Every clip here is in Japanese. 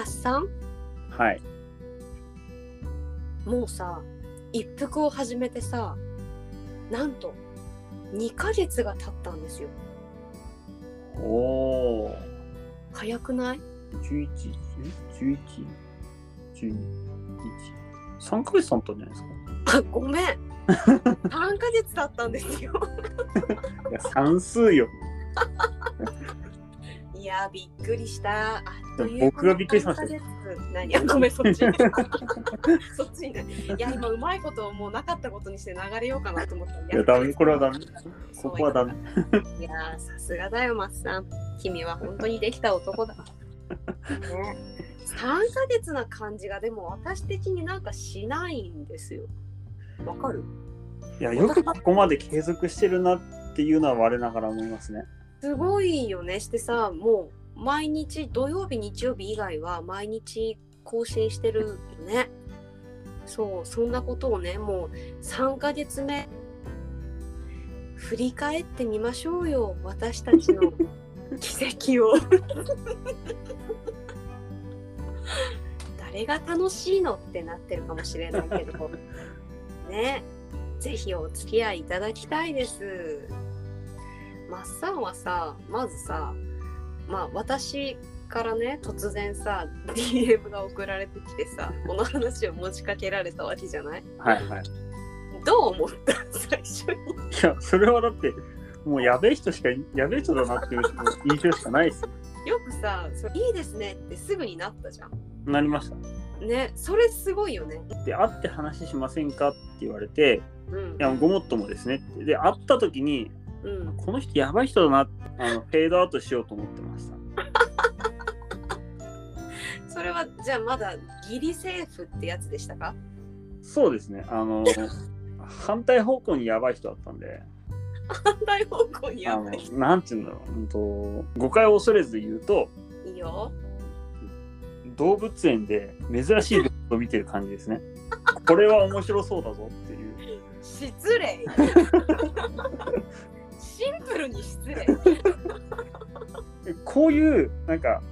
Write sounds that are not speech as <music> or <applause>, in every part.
マッサンはい。もうさ一服を始めてさなんと2ヶ月が経ったんですよおお。早くない？11、11、12、1。3ヶ月経ったんじゃないですか？あごめん3ヶ月経ったんですよ <laughs> いや、算数よ。いやびっくりした。あっという間僕がびっくりしました3ヶ月。何？<laughs> あごめんそっち。<laughs> そっちに。ねいや今うまいことをもうなかったことにして流れようかなと思った。いや、ダメ、これはダメ。ここはダメ。いやーさすがだよマッサン。君は本当にできた男だ。<laughs> ね。3ヶ月な感じがでも私的になんかしないんですよ。わかる？いや、よくここまで継続してるなっていうのは我ながら思いますね。すごいよね。してさもう毎日土曜日日曜日以外は毎日更新してるよね。そうそんなことをねもう3ヶ月目振り返ってみましょうよ。私たちの <laughs> 奇跡を。誰が楽しいのってなってるかもしれないけど。ね。ぜひお付き合いいただきたいですマッサンはさまずさまあ私からね突然さ DM が送られてきてさこの話を持ちかけられたわけじゃない？はいはい。どう思った？最初にいや、それはだって、もうやべえ人しか、やべえ人だなっていう印象しかないですよ。よくさそれいいですねってすぐになったじゃんなりました。ねそれすごいよねで、会って話しませんか？って言われて、うんいや、ごもっともですねって。で、会った時に、うんこの人やばい人だなあの、フェードアウトしようと思ってました。<laughs> それはじゃあまだギリセーフってやつでしたか？そうですね。あの、<laughs> 反対方向にやばい人だったんで、反対方向にやばい、なんて言うんだろう、うんと、誤解を恐れず言うと、いいよ動物園で珍しい動物を見てる感じですね。<laughs> これは面白そうだぞっていう。失礼シンプルに失礼。<laughs> こういう、なんか、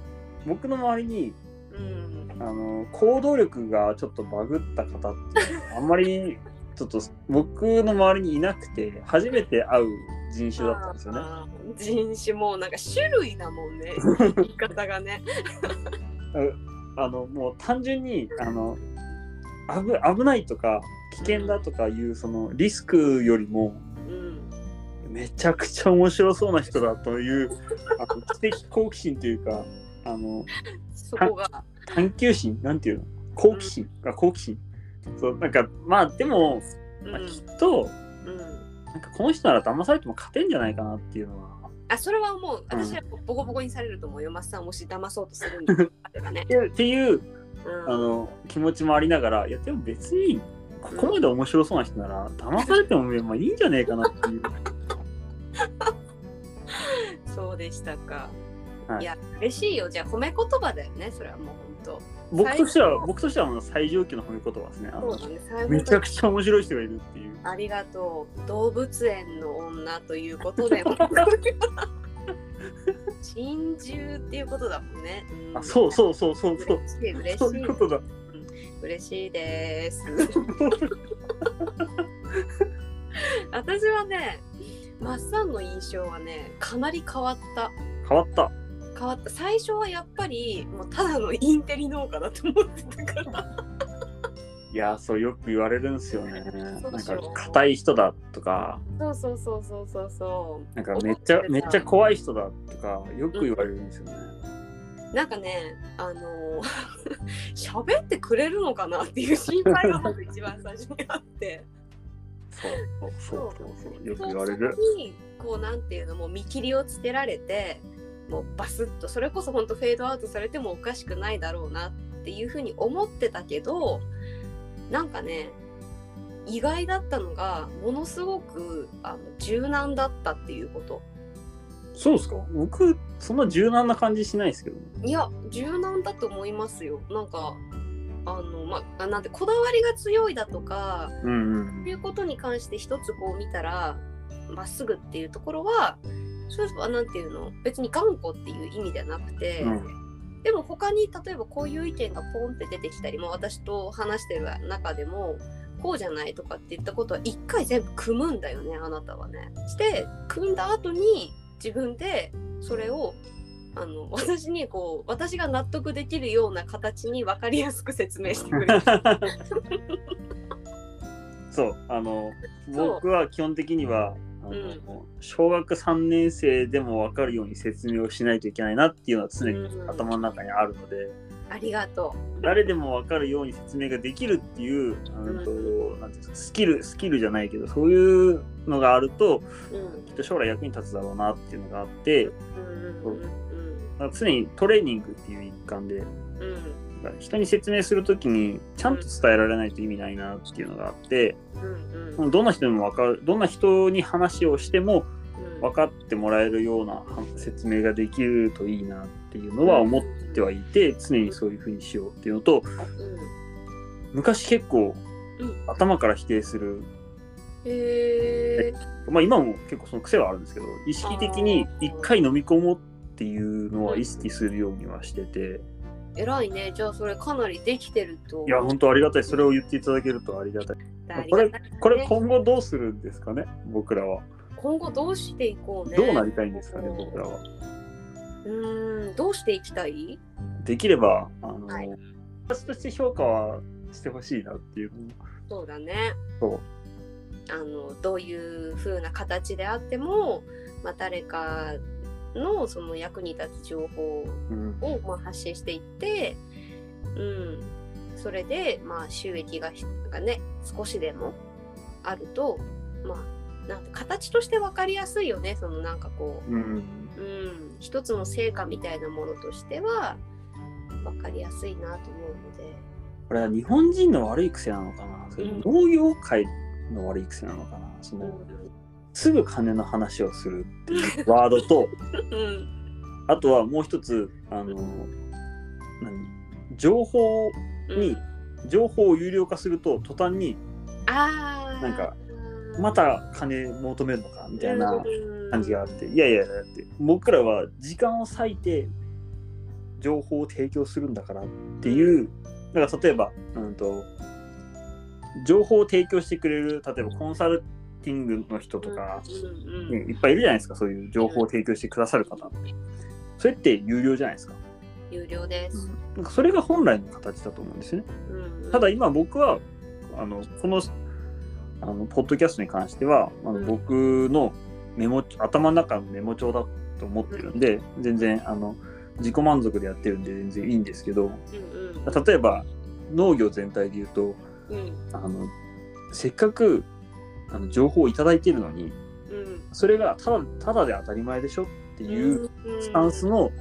僕の周りに、うん。あの、行動力がちょっとバグった方ってあんまり、ちょっと僕の周りにいなくて、初めて会う人種だったんですよね。人種もなんか種類だもんね。<laughs> 言い方がね。<laughs> あの、もう単純に、あの、危危ないとか、危険だとかいう、そのリスクよりも、うんめちゃくちゃ面白そうな人だというあの知的好奇心というかあのそこが。探求心？なんていうの？好奇心？が好奇心。そうなんかまあでも、うん。まあ、きっとうん。なんかこの人なら騙されても勝てんじゃないかなっていうのは。あそれはもう私はボコボコにされると思うよマッサンもし騙そうとするんであればね、<laughs> っていううん。あの気持ちもありながらいやでも別にここまで面白そうな人なら騙されてもまあいいんじゃねえかなっていう、<laughs> そうでしたか、はい。い、や嬉しいよ。じゃあ褒め言葉だよねそれはもう本僕としては僕としてはあの最上級の褒め言葉ですね。ねめちゃくちゃ面白い人がいるっていう。ありがとう。動物園の女ということで。<laughs> 珍獣っていうことだもんね、ん。あそうそうそうそうそう。嬉しい嬉そうしいいう嬉しいです。<laughs> 私はねマッサンの印象はねかなり変わった。変わった。変わった。最初はやっぱりもうただのインテリ農家だと思ってたから。<laughs> いやそうよく言われるんですよね。<laughs> なんか硬い人だとか。そうそうそうそうそうそなんかめっちゃめっちゃ怖い人だとかよく言われるんですよね、うなんかねあの <laughs> 喋ってくれるのかなっていう心配がまず一番最初にあってそうそうそうそうそう。よく言われる。にこうなんていうのもう見切りをつけられてもうバスッとそれこそ本当フェードアウトされてもおかしくないだろうなっていうふうに思ってたけどなんかね意外だったのがものすごくあの柔軟だったっていうこと。そうですか？僕そんな柔軟な感じしないですけどいや柔軟だと思いますよ。なんかあのまあなんてこだわりが強いだとかうんうんということに関して一つこう見たらまっすぐっていうところはそれはなんていうの？別に頑固っていう意味ではなくて、うん。でも他に例えばこういう意見がポンって出てきたりも私と話してる中でもこうじゃないとかって言ったことは一回全部組むんだよねあなたはね。して組んだ後に自分でそれをあの私にこう私が納得できるような形に分かりやすく説明してくれる。<laughs> そうあの僕は基本的にはあの、うん。小学3年生でも分かるように説明をしないといけないなっていうのは常にうん。頭の中にあるので、ありがと誰でも分かるように説明ができるっていう、うん。とうなんていうんですかスキルスキルじゃないけどそういうのがあるとう。うん。きっと将来役に立つだろうなっていうのがあってうんうんうん。だから常にトレーニングっていう一環でうん人に説明するときにちゃんと伝えられないと意味ないなっていうのがあって、うんうん。どんな人でも分かるどんな人に話をしてもうん。分かってもらえるような説明ができるといいなっていうのは思ってはいて常にそういうふうにしようっていうのと昔結構うん。頭から否定する、へえまあ今も結構その癖はあるんですけど意識的に一回飲み込もうっていうのは意識するようにはしてて。偉いね。じゃあそれかなりできてると。いや本当ありがたい。それを言っていただけるとありがたい。たいね。これ今後どうするんですかね？僕らは。今後どうしていこうね？どうなりたいんですかね？僕らは。うーん。どうしていきたい？できればあの、はい。私として評価はしてほしいなっていう。そうだね。そう。あのどういう風な形であっても、まあ、誰かのその役に立つ情報うん。をまあ発信していって、うん、それでまあ収益ががね少しでもあるとまあなんて形として分かりやすいよねそのなんかこう。ん。う、うん、一つの成果みたいなものとしては分かりやすいなと思うので。これは日本人の悪い癖なのかな？それうん。農業界の悪い癖なのかな？その、うんすぐ金の話をするっていうワードとうん。あとはもう一つあの何？情報に、情報を有料化すると途端になんかまた金求めるのかみたいな感じがあって、いやいやだって僕らは時間を割いて情報を提供するんだからっていうだから例えば、うん、と情報を提供してくれる例えばコンサルティングの人とか、ね、いっぱいいるじゃないですか。そういう情報を提供してくださる方って。それって有料じゃないですか,、有料です。なんかそれが本来の形だと思うんですよね。うんただ今僕はあのこのあのポッドキャストに関してはあのうん。僕のメモ頭の中のメモ帳だと思ってるんで全然あの自己満足でやってるんで全然いいんですけど例えば農業全体で言うとうん。あのせっかくあの情報をいただいてるのにうん。それがただただで当たり前でしょっていうスタンスの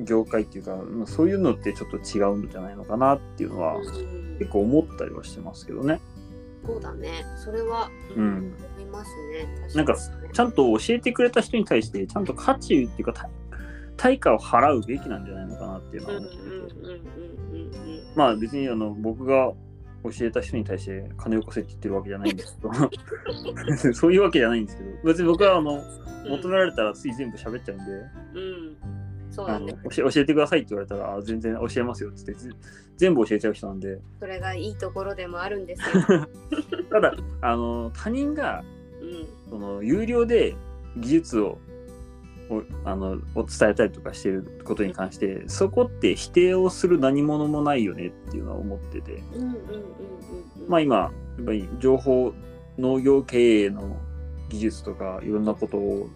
業界っていうか、まあそういうのってちょっと違うんじゃないのかなっていうのはうん。結構思ったりはしてますけどね。そうだね。それは、うん。思いますね。確なんかにちゃんと教えてくれた人に対してちゃんと価値っていうか対対価を払うべきなんじゃないのかなっていうのは思ってて、まあ別にあの僕が教えた人に対して金をよこせって言ってるわけじゃないんですけど <laughs> そういうわけじゃないんですけど別に僕はあのうん求められたらつい全部喋っちゃうんで、うん。そうだね。教えてくださいって言われたらあ全然教えますよっつってず全部教えちゃう人なんでそれがいいところでもあるんですよ。<laughs> ただあの他人がうんその有料で技術ををあのを伝えたりとかしてることに関してそこって否定をする何者もないよねっていうのは思ってて。まあ今やっぱり情報農業経営の技術とかいろんなことを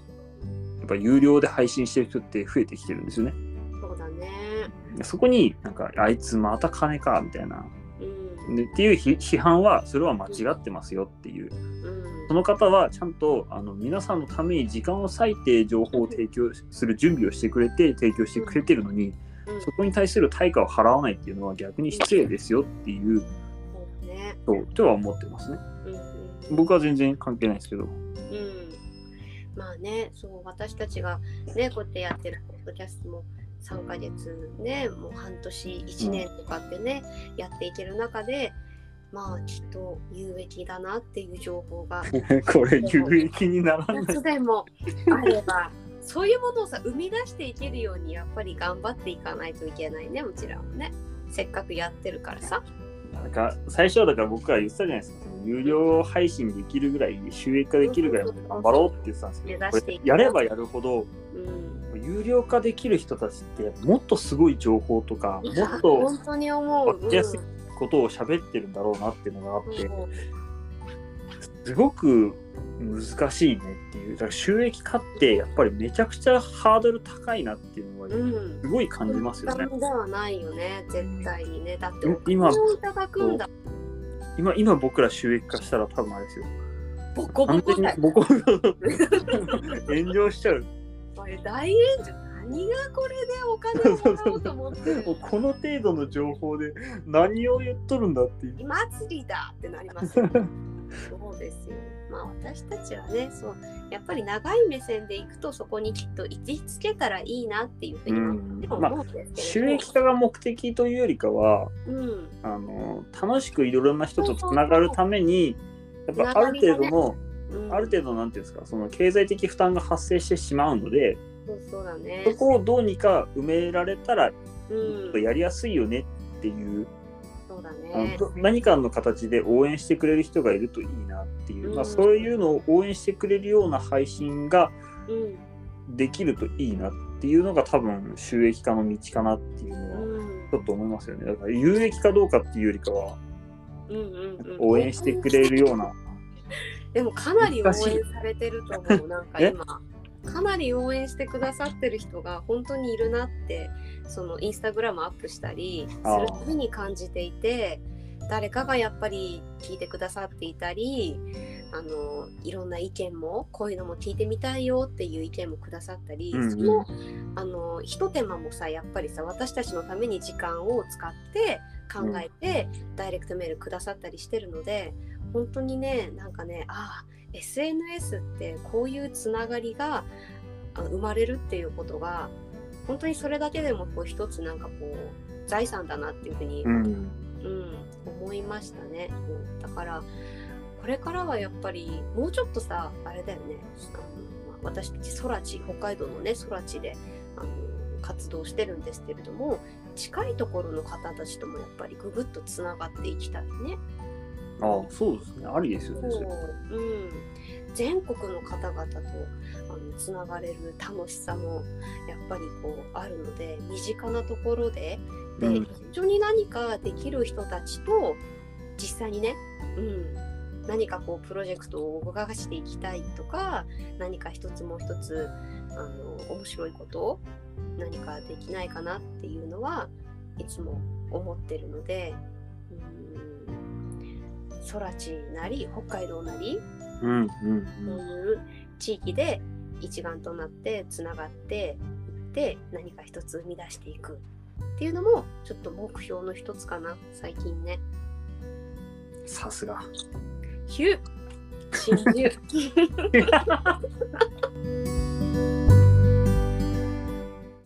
やっぱ有料で配信してる人って増えてきてるんですよね。そうだね。そこになんかあいつまた金かみたいなうんでっていう批批判はそれは間違ってますよっていううんその方はちゃんとあの皆さんのために時間を割いて情報を提供する準備をしてくれて提供してくれてるのにうんそこに対する対価を払わないっていうのは逆に失礼ですよっていうそうね。ととは思ってますね。うんうん僕は全然関係ないですけど。うん、まあねそう私たちがねこうやってやってるポッドキャストも3ヶ月ねもう半年1年とかってね、やっていける中でまあきっと有益だなっていう情報が。<laughs> これ有益にならない。一つでもあればそういうものをさ生み出していけるようにやっぱり頑張っていかないといけないねもちろんね。せっかくやってるからさ。なんか最初はだから僕は言ってたじゃないですか。有料配信できるぐらい収益化できるぐらいまで頑張ろうって言ってたんですけどやればやるほどうん。有料化できる人たちってもっとすごい情報とかもっと本当に思う。わかりやすいことを喋ってるんだろうなっていうのがあってうんすごく難しいねっていう。だから収益化ってやっぱりめちゃくちゃハードル高いなっていうのはうん。すごい感じますよね。簡単ではないよね絶対にね。だってうんお金をいただくんだ。今今僕ら収益化したら多分あれですよ。ボコボコだよ。ボコ炎上しちゃう。これ大炎上何がこれでお金をもらおうと思ってる <laughs> この程度の情報で何を言っとるんだっていう。祭りだってなりますよ。<laughs> そうですよ。まあ私たちはねそうやっぱり長い目線でいくとそこにきっと位置づけたらいいなっていうふうに思うんですけ収れども、益化が目的というよりかはうん。あの楽しくいろいろな人とつながるためにやっぱある程度の、うん、ある程度なんていうんですかその経済的負担が発生してしまうのでそうそうだね。そこをどうにか埋められたらうん。やりやすいよねっていう、そうだね。ど何かの形で応援してくれる人がいるといいなっていう、まあ、うんそういうのを応援してくれるような配信がうんできるといいなっていうのが多分収益化の道かなっていうのはうん。ちょっと思いますよね。だから有益かどうかっていうよりかは応援してくれるような。でもかなり応援されてると思う。なんか今かなり応援してくださってる人が本当にいるなってそのインスタグラムアップしたりするたびに感じていて誰かがやっぱり聞いてくださっていたりあのいろんな意見もこういうのも聞いてみたいよっていう意見もくださったり、うんうん。そのあのひと手間もさやっぱりさ私たちのために時間を使って考えて、ダイレクトメールくださったりしてるので本当にねなんかねああ SNS ってこういうつながりがあ生まれるっていうことが本当にそれだけでもこう一つなんかこう財産だなっていうふうに、うんうん思いましたね。だからこれからはやっぱりもうちょっとさあれだよね私たち空知北海道のね空知であの活動してるんですけれども近いところの方たちともやっぱりぐぐっとつながっていきたいね。ああそうですね。ありですよねう。うん、全国の方々とあのつながれる楽しさもやっぱりこうあるので身近なところでで、うん。一緒に何かできる人たちと実際にね、うん、何かこうプロジェクトを動かしていきたいとか何か一つもう一つあの面白いことを何かできないかなっていうのはいつも思ってるので、うん、空知なり北海道なりうんうんそういう地域で一丸となってつながっていって何か一つ生み出していくっていうのもちょっと目標の一つかな最近ね。うんさすが。ヒュー。真珠 <laughs>